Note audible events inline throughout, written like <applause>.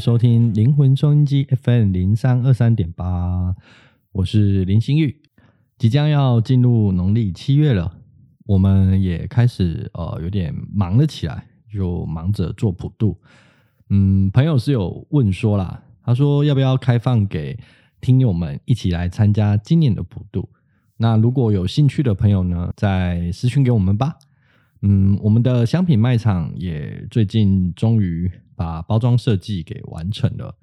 收听灵魂收音机 FM 零三二三点八，我是林心玉。即将要进入农历七月了，我们也开始呃有点忙了起来，就忙着做普渡。嗯，朋友是有问说啦，他说要不要开放给听友们一起来参加今年的普渡？那如果有兴趣的朋友呢，再私讯给我们吧。嗯，我们的香品卖场也最近终于把包装设计给完成了。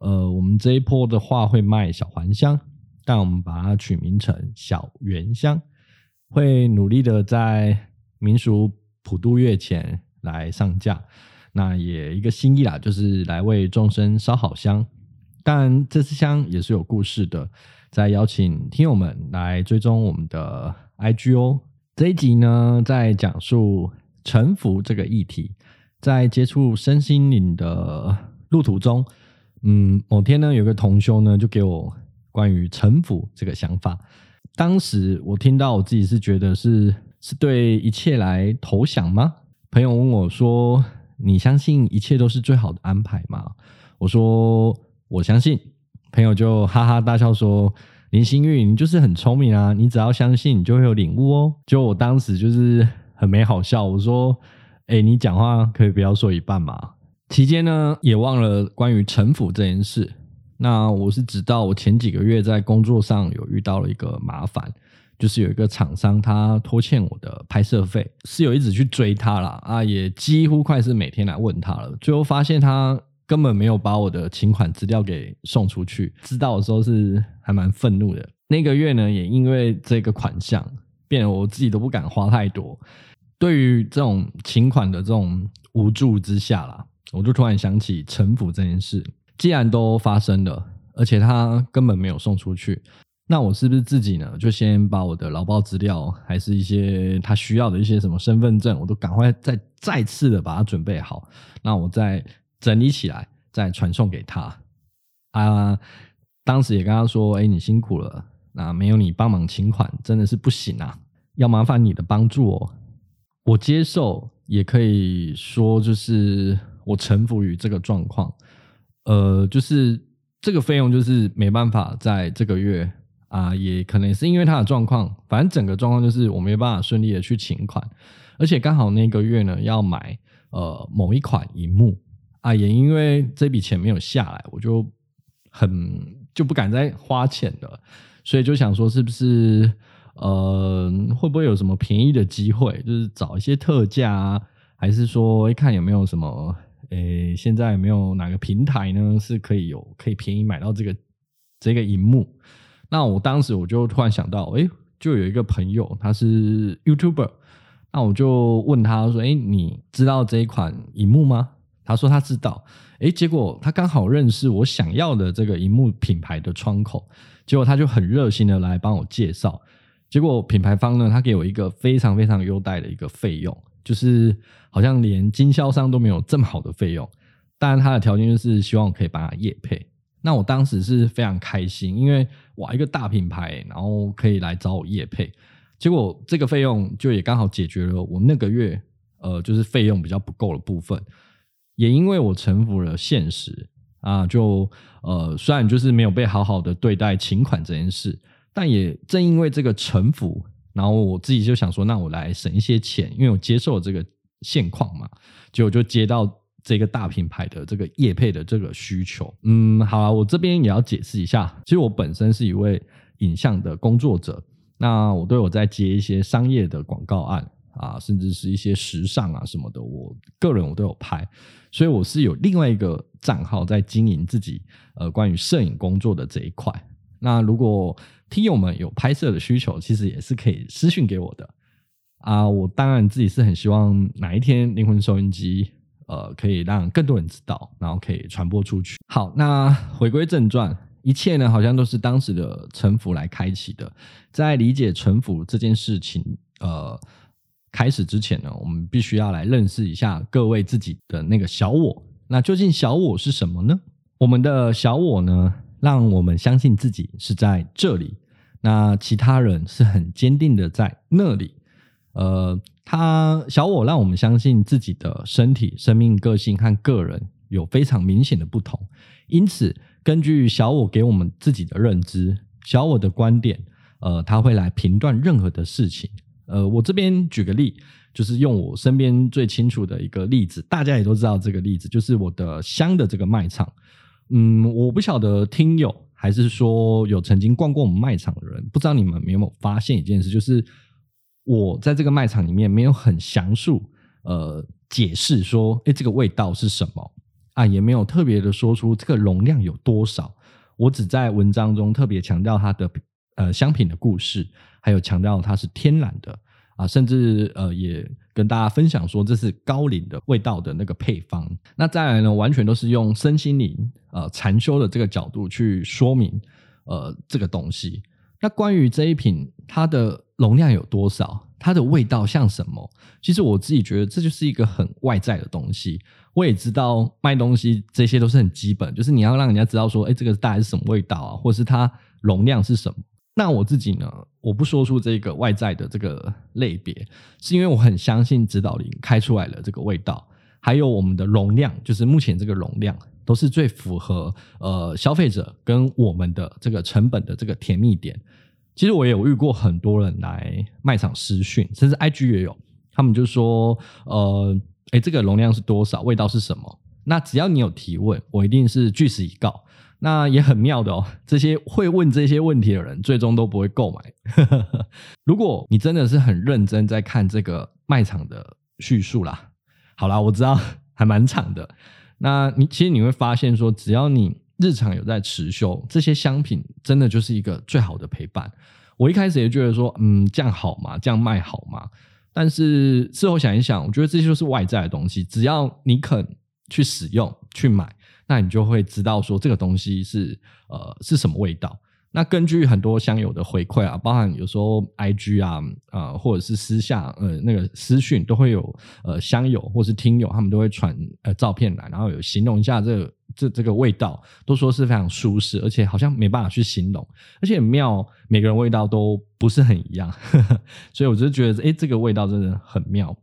呃，我们这一波的话会卖小环香，但我们把它取名成小圆香，会努力的在民俗普渡月前来上架。那也一个心意啦，就是来为众生烧好香。但这支香也是有故事的，再邀请听友们来追踪我们的 IG 哦。这一集呢，在讲述臣服这个议题，在接触身心灵的路途中，嗯，某天呢，有个同修呢，就给我关于臣服这个想法。当时我听到，我自己是觉得是是对一切来投降吗？朋友问我说：“你相信一切都是最好的安排吗？”我说：“我相信。”朋友就哈哈大笑说。林心玉，你就是很聪明啊！你只要相信，你就会有领悟哦。就我当时就是很没好笑，我说：“哎，你讲话可以不要说一半嘛。”期间呢，也忘了关于城府这件事。那我是直到我前几个月在工作上有遇到了一个麻烦，就是有一个厂商他拖欠我的拍摄费，室友一直去追他了啊，也几乎快是每天来问他了。最后发现他。根本没有把我的请款资料给送出去，知道的时候是还蛮愤怒的。那个月呢，也因为这个款项，变得我自己都不敢花太多。对于这种请款的这种无助之下啦，我就突然想起城府这件事。既然都发生了，而且他根本没有送出去，那我是不是自己呢，就先把我的劳保资料，还是一些他需要的一些什么身份证，我都赶快再再次的把它准备好。那我再。整理起来，再传送给他。啊，当时也跟他说：“哎，你辛苦了，那没有你帮忙请款，真的是不行啊，要麻烦你的帮助哦。”我接受，也可以说就是我臣服于这个状况。呃，就是这个费用就是没办法在这个月啊，也可能是因为他的状况，反正整个状况就是我没办法顺利的去请款，而且刚好那个月呢要买呃某一款荧幕。啊，也因为这笔钱没有下来，我就很就不敢再花钱了，所以就想说，是不是呃，会不会有什么便宜的机会，就是找一些特价啊，还是说，一看有没有什么，诶，现在有没有哪个平台呢，是可以有可以便宜买到这个这个荧幕？那我当时我就突然想到，诶，就有一个朋友，他是 YouTuber，那我就问他说，诶，你知道这一款荧幕吗？他说他知道，诶，结果他刚好认识我想要的这个荧幕品牌的窗口，结果他就很热心的来帮我介绍，结果品牌方呢，他给我一个非常非常优待的一个费用，就是好像连经销商都没有这么好的费用，当然他的条件就是希望我可以帮他业配，那我当时是非常开心，因为哇一个大品牌，然后可以来找我业配，结果这个费用就也刚好解决了我那个月呃就是费用比较不够的部分。也因为我臣服了现实啊，就呃，虽然就是没有被好好的对待请款这件事，但也正因为这个城府，然后我自己就想说，那我来省一些钱，因为我接受了这个现况嘛，结果就接到这个大品牌的这个业配的这个需求。嗯，好啊，我这边也要解释一下，其实我本身是一位影像的工作者，那我都有在接一些商业的广告案。啊，甚至是一些时尚啊什么的，我个人我都有拍，所以我是有另外一个账号在经营自己呃关于摄影工作的这一块。那如果听友们有拍摄的需求，其实也是可以私信给我的啊。我当然自己是很希望哪一天灵魂收音机呃可以让更多人知道，然后可以传播出去。好，那回归正传，一切呢好像都是当时的臣服来开启的。在理解臣服这件事情，呃。开始之前呢，我们必须要来认识一下各位自己的那个小我。那究竟小我是什么呢？我们的小我呢，让我们相信自己是在这里，那其他人是很坚定的在那里。呃，他小我让我们相信自己的身体、生命、个性和个人有非常明显的不同，因此根据小我给我们自己的认知，小我的观点，呃，他会来评断任何的事情。呃，我这边举个例，就是用我身边最清楚的一个例子，大家也都知道这个例子，就是我的香的这个卖场。嗯，我不晓得听友还是说有曾经逛过我们卖场的人，不知道你们有没有发现一件事，就是我在这个卖场里面没有很详述呃解释说，诶，这个味道是什么啊，也没有特别的说出这个容量有多少，我只在文章中特别强调它的呃香品的故事，还有强调它是天然的。啊，甚至呃，也跟大家分享说，这是高龄的味道的那个配方。那再来呢，完全都是用身心灵呃禅修的这个角度去说明呃这个东西。那关于这一瓶它的容量有多少，它的味道像什么？其实我自己觉得这就是一个很外在的东西。我也知道卖东西这些都是很基本，就是你要让人家知道说，哎，这个大概是什么味道啊，或是它容量是什么。那我自己呢，我不说出这个外在的这个类别，是因为我很相信指导灵开出来的这个味道，还有我们的容量，就是目前这个容量都是最符合呃消费者跟我们的这个成本的这个甜蜜点。其实我也有遇过很多人来卖场私讯，甚至 IG 也有，他们就说呃，诶，这个容量是多少，味道是什么？那只要你有提问，我一定是据实以告。那也很妙的哦，<laughs> 这些会问这些问题的人，最终都不会购买。<laughs> 如果你真的是很认真在看这个卖场的叙述啦，好啦，我知道还蛮长的。那你其实你会发现说，只要你日常有在持修，这些香品真的就是一个最好的陪伴。我一开始也觉得说，嗯，这样好吗？这样卖好吗？但是事后想一想，我觉得这些都是外在的东西，只要你肯去使用、去买。那你就会知道说这个东西是呃是什么味道。那根据很多香友的回馈啊，包含有时候 IG 啊呃或者是私下呃那个私讯都会有呃香友或是听友，他们都会传呃照片来，然后有形容一下这个这这个味道，都说是非常舒适，而且好像没办法去形容，而且妙，每个人味道都不是很一样，呵呵，所以我就觉得诶这个味道真的很妙。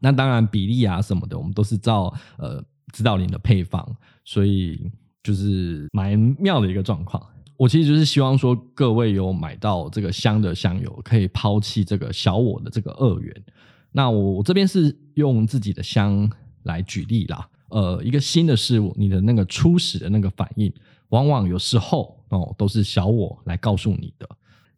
那当然比例啊什么的，我们都是照呃。知道你的配方，所以就是蛮妙的一个状况。我其实就是希望说，各位有买到这个香的香友，可以抛弃这个小我的这个二元。那我这边是用自己的香来举例啦。呃，一个新的事物，你的那个初始的那个反应，往往有时候哦，都是小我来告诉你的。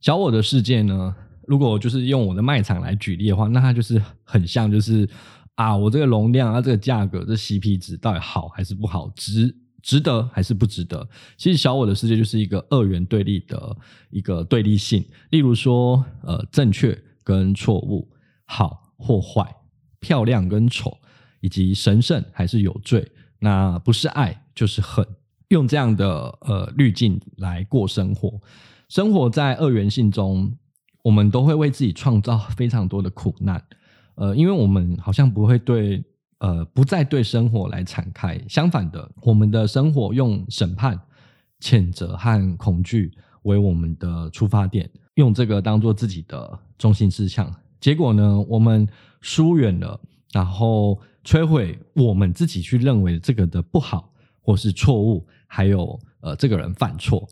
小我的世界呢，如果就是用我的卖场来举例的话，那它就是很像就是。啊，我这个容量啊，这个价格，这 CP 值到底好还是不好？值值得还是不值得？其实小我的世界就是一个二元对立的一个对立性。例如说，呃，正确跟错误，好或坏，漂亮跟丑，以及神圣还是有罪。那不是爱就是恨，用这样的呃滤镜来过生活。生活在二元性中，我们都会为自己创造非常多的苦难。呃，因为我们好像不会对，呃，不再对生活来敞开。相反的，我们的生活用审判、谴责和恐惧为我们的出发点，用这个当做自己的中心思想。结果呢，我们疏远了，然后摧毁我们自己去认为这个的不好或是错误，还有呃，这个人犯错。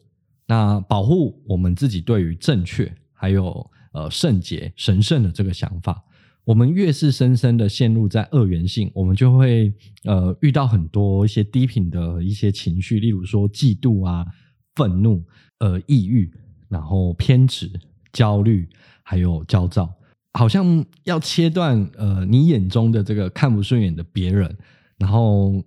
那保护我们自己对于正确还有呃圣洁、神圣的这个想法。我们越是深深的陷入在二元性，我们就会呃遇到很多一些低频的一些情绪，例如说嫉妒啊、愤怒、呃抑郁，然后偏执、焦虑，还有焦躁，好像要切断呃你眼中的这个看不顺眼的别人，然后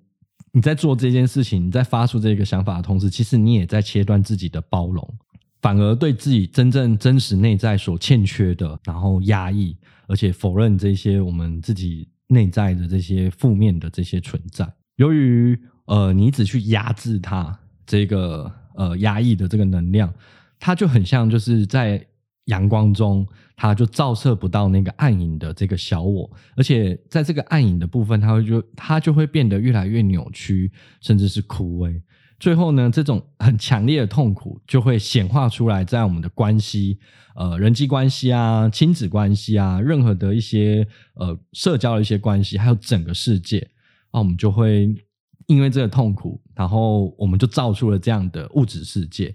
你在做这件事情，你在发出这个想法的同时，其实你也在切断自己的包容，反而对自己真正真实内在所欠缺的，然后压抑。而且否认这些我们自己内在的这些负面的这些存在。由于呃，你只去压制它这个呃压抑的这个能量，它就很像就是在阳光中，它就照射不到那个暗影的这个小我。而且在这个暗影的部分，它会就它就会变得越来越扭曲，甚至是枯萎。最后呢，这种很强烈的痛苦就会显化出来，在我们的关系，呃，人际关系啊，亲子关系啊，任何的一些呃社交的一些关系，还有整个世界，那我们就会因为这个痛苦，然后我们就造出了这样的物质世界。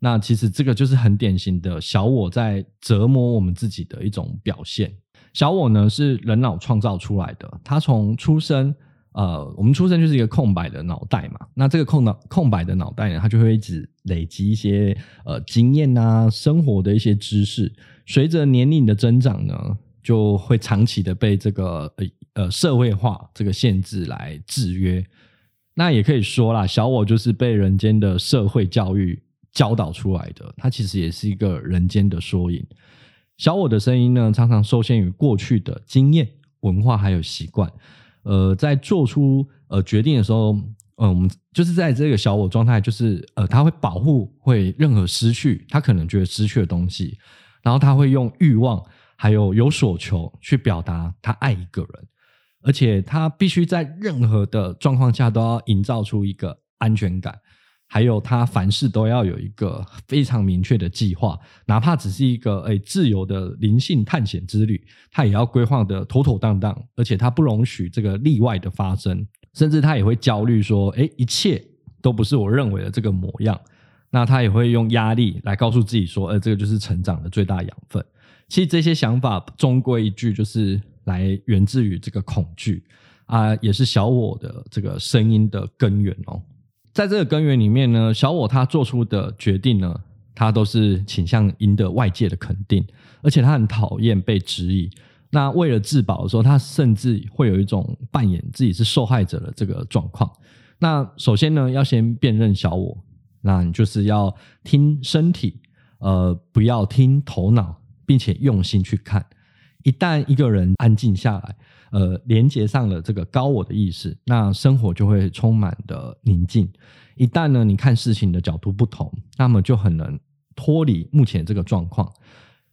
那其实这个就是很典型的小我在折磨我们自己的一种表现。小我呢是人脑创造出来的，他从出生，呃，我们出生就是一个空白的脑袋嘛。那这个空脑空白的脑袋呢，它就会一直累积一些呃经验啊，生活的一些知识。随着年龄的增长呢，就会长期的被这个呃呃社会化这个限制来制约。那也可以说啦，小我就是被人间的社会教育。教导出来的，它其实也是一个人间的缩影。小我的声音呢，常常受限于过去的经验、文化还有习惯。呃，在做出呃决定的时候，嗯，我们就是在这个小我状态，就是呃，他会保护会任何失去他可能觉得失去的东西，然后他会用欲望还有有所求去表达他爱一个人，而且他必须在任何的状况下都要营造出一个安全感。还有，他凡事都要有一个非常明确的计划，哪怕只是一个诶自由的灵性探险之旅，他也要规划得妥妥当当，而且他不容许这个例外的发生，甚至他也会焦虑说，诶，一切都不是我认为的这个模样。那他也会用压力来告诉自己说，呃，这个就是成长的最大养分。其实这些想法终归一句，就是来源自于这个恐惧啊，也是小我的这个声音的根源哦。在这个根源里面呢，小我他做出的决定呢，他都是倾向赢得外界的肯定，而且他很讨厌被质疑。那为了自保的时候，他甚至会有一种扮演自己是受害者的这个状况。那首先呢，要先辨认小我，那你就是要听身体，呃，不要听头脑，并且用心去看。一旦一个人安静下来，呃，连接上了这个高我的意识，那生活就会充满的宁静。一旦呢，你看事情的角度不同，那么就很能脱离目前这个状况。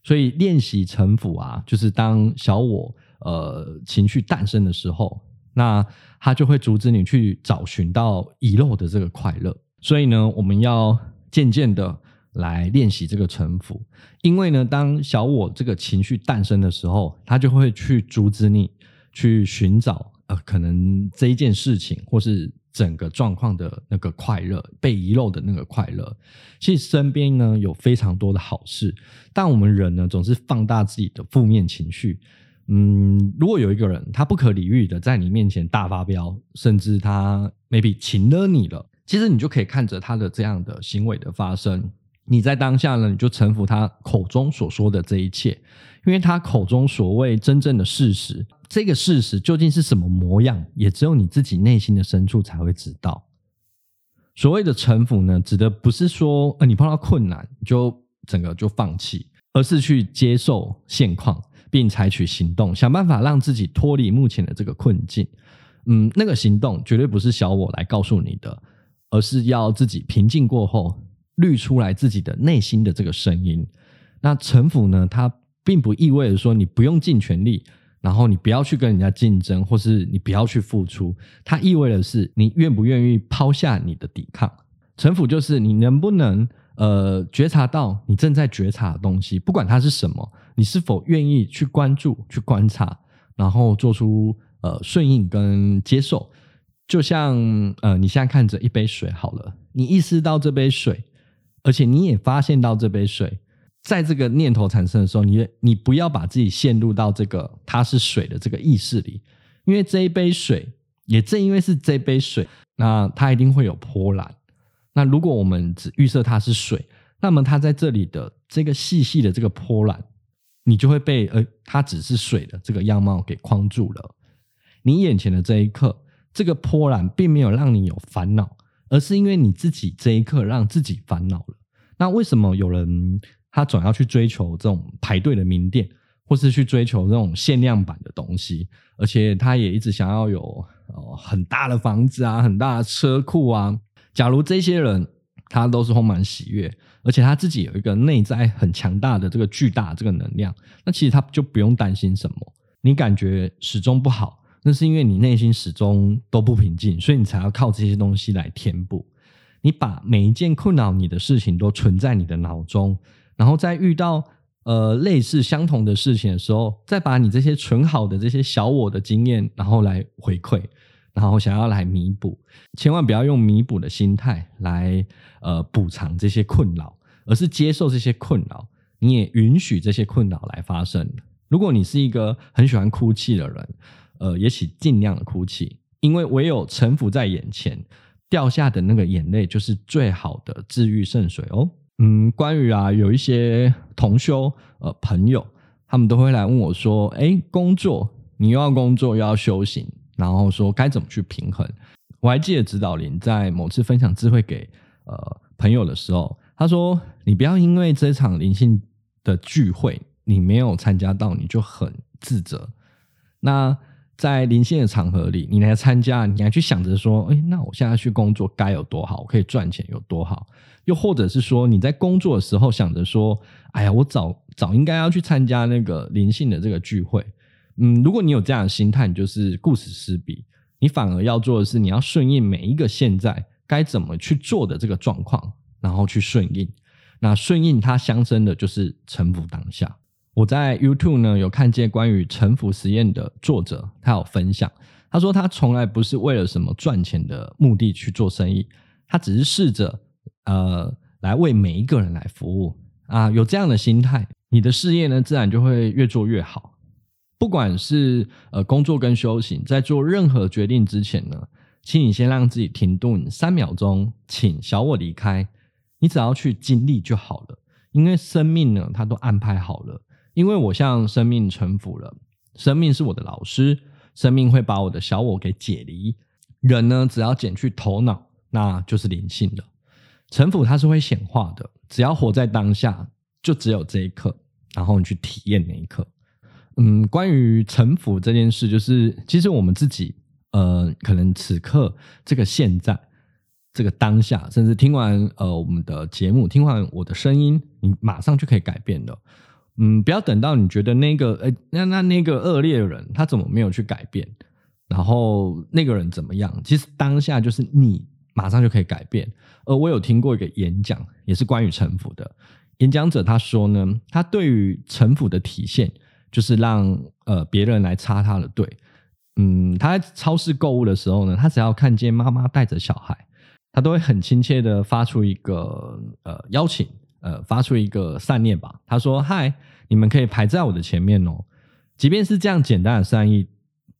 所以练习臣服啊，就是当小我呃情绪诞生的时候，那他就会阻止你去找寻到遗漏的这个快乐。所以呢，我们要渐渐的。来练习这个臣服，因为呢，当小我这个情绪诞生的时候，他就会去阻止你去寻找呃，可能这一件事情或是整个状况的那个快乐，被遗漏的那个快乐。其实身边呢有非常多的好事，但我们人呢总是放大自己的负面情绪。嗯，如果有一个人他不可理喻的在你面前大发飙，甚至他 maybe 情勒你了，其实你就可以看着他的这样的行为的发生。你在当下呢，你就臣服他口中所说的这一切，因为他口中所谓真正的事实，这个事实究竟是什么模样，也只有你自己内心的深处才会知道。所谓的臣服呢，指的不是说，呃，你碰到困难就整个就放弃，而是去接受现况，并采取行动，想办法让自己脱离目前的这个困境。嗯，那个行动绝对不是小我来告诉你的，而是要自己平静过后。滤出来自己的内心的这个声音，那城府呢？它并不意味着说你不用尽全力，然后你不要去跟人家竞争，或是你不要去付出。它意味着是你愿不愿意抛下你的抵抗。城府就是你能不能呃觉察到你正在觉察的东西，不管它是什么，你是否愿意去关注、去观察，然后做出呃顺应跟接受。就像呃你现在看着一杯水好了，你意识到这杯水。而且你也发现到这杯水，在这个念头产生的时候，你你不要把自己陷入到这个它是水的这个意识里，因为这一杯水，也正因为是这杯水，那它一定会有波澜。那如果我们只预设它是水，那么它在这里的这个细细的这个波澜，你就会被呃它只是水的这个样貌给框住了。你眼前的这一刻，这个波澜并没有让你有烦恼。而是因为你自己这一刻让自己烦恼了。那为什么有人他总要去追求这种排队的名店，或是去追求这种限量版的东西？而且他也一直想要有呃很大的房子啊，很大的车库啊。假如这些人他都是充满喜悦，而且他自己有一个内在很强大的这个巨大这个能量，那其实他就不用担心什么。你感觉始终不好。那是因为你内心始终都不平静，所以你才要靠这些东西来填补。你把每一件困扰你的事情都存在你的脑中，然后在遇到呃类似相同的事情的时候，再把你这些存好的这些小我的经验，然后来回馈，然后想要来弥补，千万不要用弥补的心态来呃补偿这些困扰，而是接受这些困扰，你也允许这些困扰来发生。如果你是一个很喜欢哭泣的人，呃，也请尽量的哭泣，因为唯有臣服在眼前，掉下的那个眼泪就是最好的治愈圣水哦。嗯，关于啊，有一些同修呃朋友，他们都会来问我说：“哎，工作你又要工作又要修行，然后说该怎么去平衡？”我还记得指导林在某次分享智慧给呃朋友的时候，他说：“你不要因为这场灵性的聚会。”你没有参加到，你就很自责。那在灵性的场合里，你来参加，你还去想着说：“哎，那我现在去工作该有多好，我可以赚钱有多好？”又或者是说，你在工作的时候想着说：“哎呀，我早早应该要去参加那个灵性的这个聚会。”嗯，如果你有这样的心态，你就是顾此失彼。你反而要做的是，你要顺应每一个现在该怎么去做的这个状况，然后去顺应。那顺应它相生的就是臣服当下。我在 YouTube 呢有看见关于沉浮实验的作者，他有分享，他说他从来不是为了什么赚钱的目的去做生意，他只是试着呃来为每一个人来服务啊，有这样的心态，你的事业呢自然就会越做越好。不管是呃工作跟修行，在做任何决定之前呢，请你先让自己停顿三秒钟，请小我离开，你只要去经历就好了，因为生命呢它都安排好了。因为我向生命臣服了，生命是我的老师，生命会把我的小我给解离。人呢，只要减去头脑，那就是灵性的。臣服它是会显化的，只要活在当下，就只有这一刻，然后你去体验那一刻。嗯，关于臣服这件事，就是其实我们自己，呃，可能此刻这个现在这个当下，甚至听完呃我们的节目，听完我的声音，你马上就可以改变的。嗯，不要等到你觉得那个，哎，那那那个恶劣的人，他怎么没有去改变？然后那个人怎么样？其实当下就是你马上就可以改变。而我有听过一个演讲，也是关于城府的。演讲者他说呢，他对于城府的体现，就是让呃别人来插他的队。嗯，他在超市购物的时候呢，他只要看见妈妈带着小孩，他都会很亲切的发出一个呃邀请。呃，发出一个善念吧。他说：“嗨，你们可以排在我的前面哦。”即便是这样简单的善意，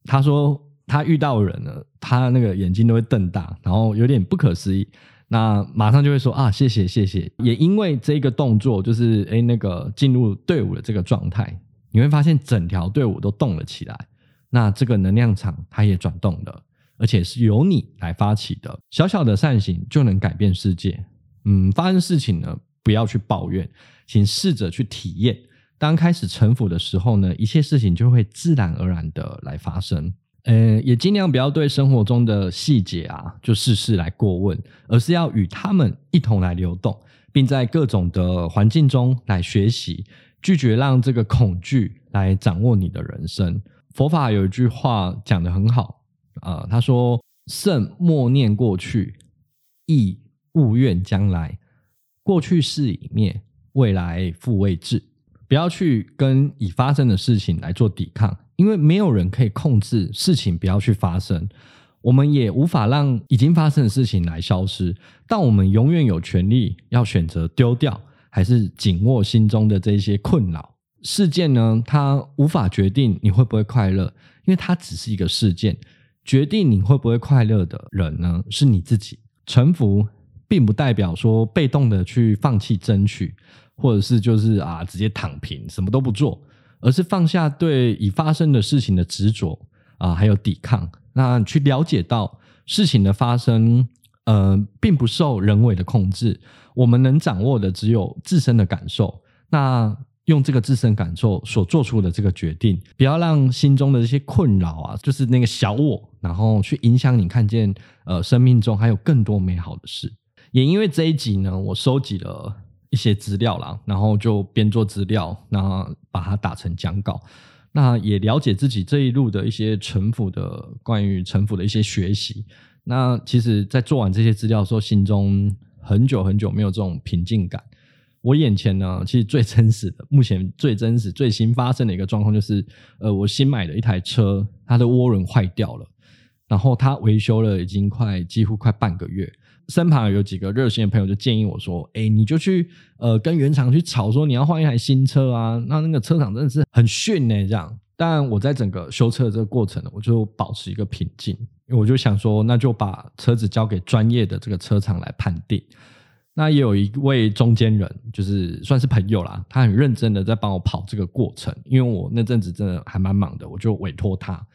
他说他遇到人了，他那个眼睛都会瞪大，然后有点不可思议。那马上就会说：“啊，谢谢，谢谢。”也因为这个动作，就是诶那个进入队伍的这个状态，你会发现整条队伍都动了起来。那这个能量场它也转动了，而且是由你来发起的。小小的善行就能改变世界。嗯，发生事情呢，不要去抱怨，请试着去体验。当开始臣服的时候呢，一切事情就会自然而然的来发生。呃，也尽量不要对生活中的细节啊，就事事来过问，而是要与他们一同来流动，并在各种的环境中来学习，拒绝让这个恐惧来掌握你的人生。佛法有一句话讲得很好啊，他说：“慎默念过去，亦勿怨将来。”过去式已灭，未来复未至。不要去跟已发生的事情来做抵抗，因为没有人可以控制事情不要去发生，我们也无法让已经发生的事情来消失。但我们永远有权利要选择丢掉，还是紧握心中的这些困扰。事件呢，它无法决定你会不会快乐，因为它只是一个事件。决定你会不会快乐的人呢，是你自己。臣服。并不代表说被动的去放弃争取，或者是就是啊直接躺平什么都不做，而是放下对已发生的事情的执着啊，还有抵抗，那去了解到事情的发生，呃，并不受人为的控制，我们能掌握的只有自身的感受。那用这个自身感受所做出的这个决定，不要让心中的这些困扰啊，就是那个小我，然后去影响你看见呃生命中还有更多美好的事。也因为这一集呢，我收集了一些资料啦，然后就边做资料，然后把它打成讲稿。那也了解自己这一路的一些城府的关于城府的一些学习。那其实，在做完这些资料的时候，心中很久很久没有这种平静感。我眼前呢，其实最真实的，目前最真实、最新发生的一个状况就是，呃，我新买的一台车，它的涡轮坏掉了，然后它维修了已经快几乎快半个月。身旁有几个热心的朋友就建议我说：“哎，你就去呃跟原厂去吵说你要换一台新车啊，那那个车厂真的是很逊呢。”这样，但我在整个修车的这个过程，我就保持一个平静，因为我就想说，那就把车子交给专业的这个车厂来判定。那也有一位中间人，就是算是朋友啦，他很认真的在帮我跑这个过程，因为我那阵子真的还蛮忙的，我就委托他。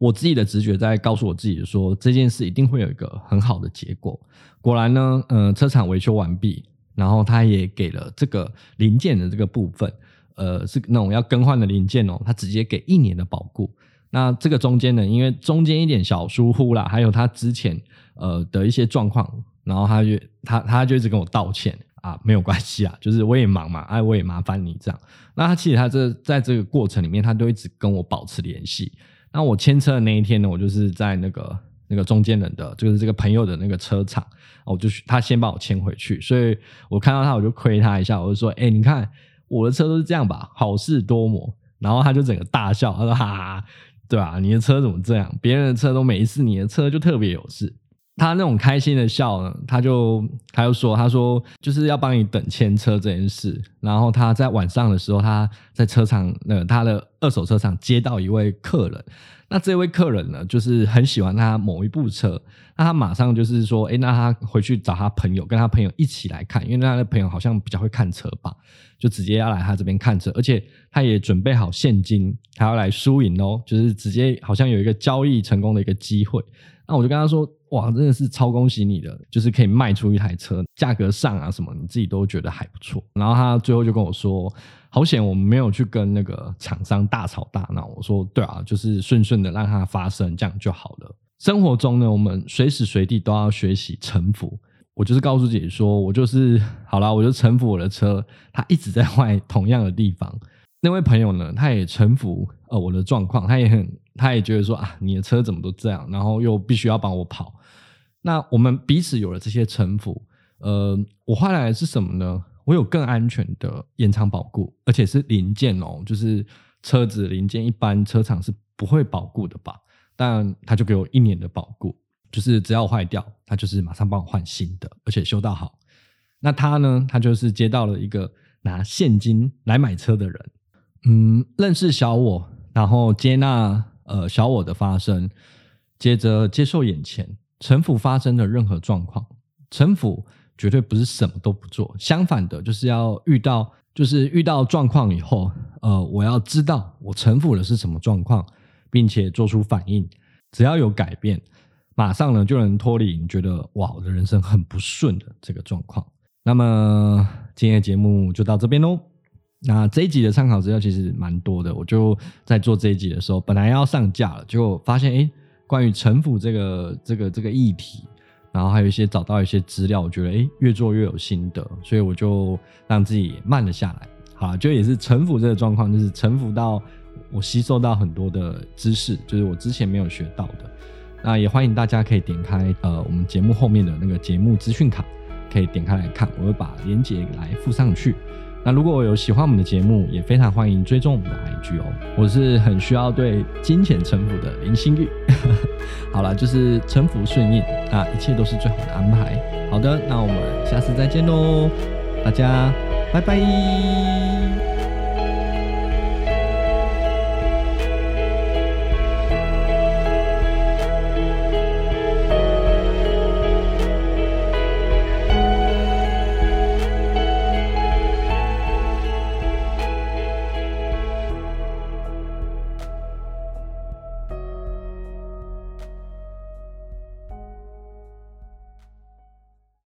我自己的直觉在告诉我自己说，这件事一定会有一个很好的结果。果然呢，呃，车厂维修完毕，然后他也给了这个零件的这个部分，呃，是那种要更换的零件哦，他直接给一年的保固。那这个中间呢，因为中间一点小疏忽啦，还有他之前呃的一些状况，然后他就他他就一直跟我道歉啊，没有关系啊，就是我也忙嘛，哎，我也麻烦你这样。那他其实他这在这个过程里面，他都一直跟我保持联系。那我牵车的那一天呢，我就是在那个那个中间人的，就是这个朋友的那个车场，我就他先把我牵回去，所以我看到他我就亏他一下，我就说，哎、你看我的车都是这样吧，好事多磨。然后他就整个大笑，他说，哈哈，对啊？你的车怎么这样？别人的车都没事，你的车就特别有事。他那种开心的笑呢，他就他就说，他说就是要帮你等牵车这件事。然后他在晚上的时候，他在车厂，呃，他的二手车厂接到一位客人。那这位客人呢，就是很喜欢他某一部车。那他马上就是说，那他回去找他朋友，跟他朋友一起来看，因为他的朋友好像比较会看车吧，就直接要来他这边看车，而且他也准备好现金，还要来输赢哦，就是直接好像有一个交易成功的一个机会。那我就跟他说。哇，真的是超恭喜你的，就是可以卖出一台车，价格上啊什么，你自己都觉得还不错。然后他最后就跟我说，好险我们没有去跟那个厂商大吵大闹。我说对啊，就是顺顺的让它发生，这样就好了。生活中呢，我们随时随地都要学习臣服。我就是告诉自己说，我就是好了，我就臣服我的车，它一直在 <laughs> 坏同样的地方。那位朋友呢，他也臣服呃我的状况，他也很，他也觉得说啊，你的车怎么都这样，然后又必须要帮我跑。那我们彼此有了这些城府，呃，我换来的是什么呢？我有更安全的延长保固，而且是零件哦，就是车子零件，一般车厂是不会保固的吧？但他就给我一年的保固，就是只要坏掉，他就是马上帮我换新的，而且修到好。那他呢？他就是接到了一个拿现金来买车的人，嗯，认识小我，然后接纳呃小我的发生，接着接受眼前。臣服发生的任何状况，臣服绝对不是什么都不做，相反的，就是要遇到，就是遇到状况以后，呃，我要知道我臣服的是什么状况，并且做出反应。只要有改变，马上呢就能脱离你觉得哇，我的人生很不顺的这个状况。那么今天的节目就到这边喽。那这一集的参考资料其实蛮多的，我就在做这一集的时候，本来要上架了，结果发现诶关于城府这个这个这个议题，然后还有一些找到一些资料，我觉得诶越做越有心得，所以我就让自己慢了下来。好，就也是城府这个状况，就是城府到我吸收到很多的知识，就是我之前没有学到的。那也欢迎大家可以点开呃我们节目后面的那个节目资讯卡，可以点开来看，我会把链接来附上去。那如果有喜欢我们的节目，也非常欢迎追踪我们的 IG 哦。我是很需要对金钱臣服的林心玉。<laughs> 好了，就是臣服顺应啊，一切都是最好的安排。好的，那我们下次再见喽，大家拜拜。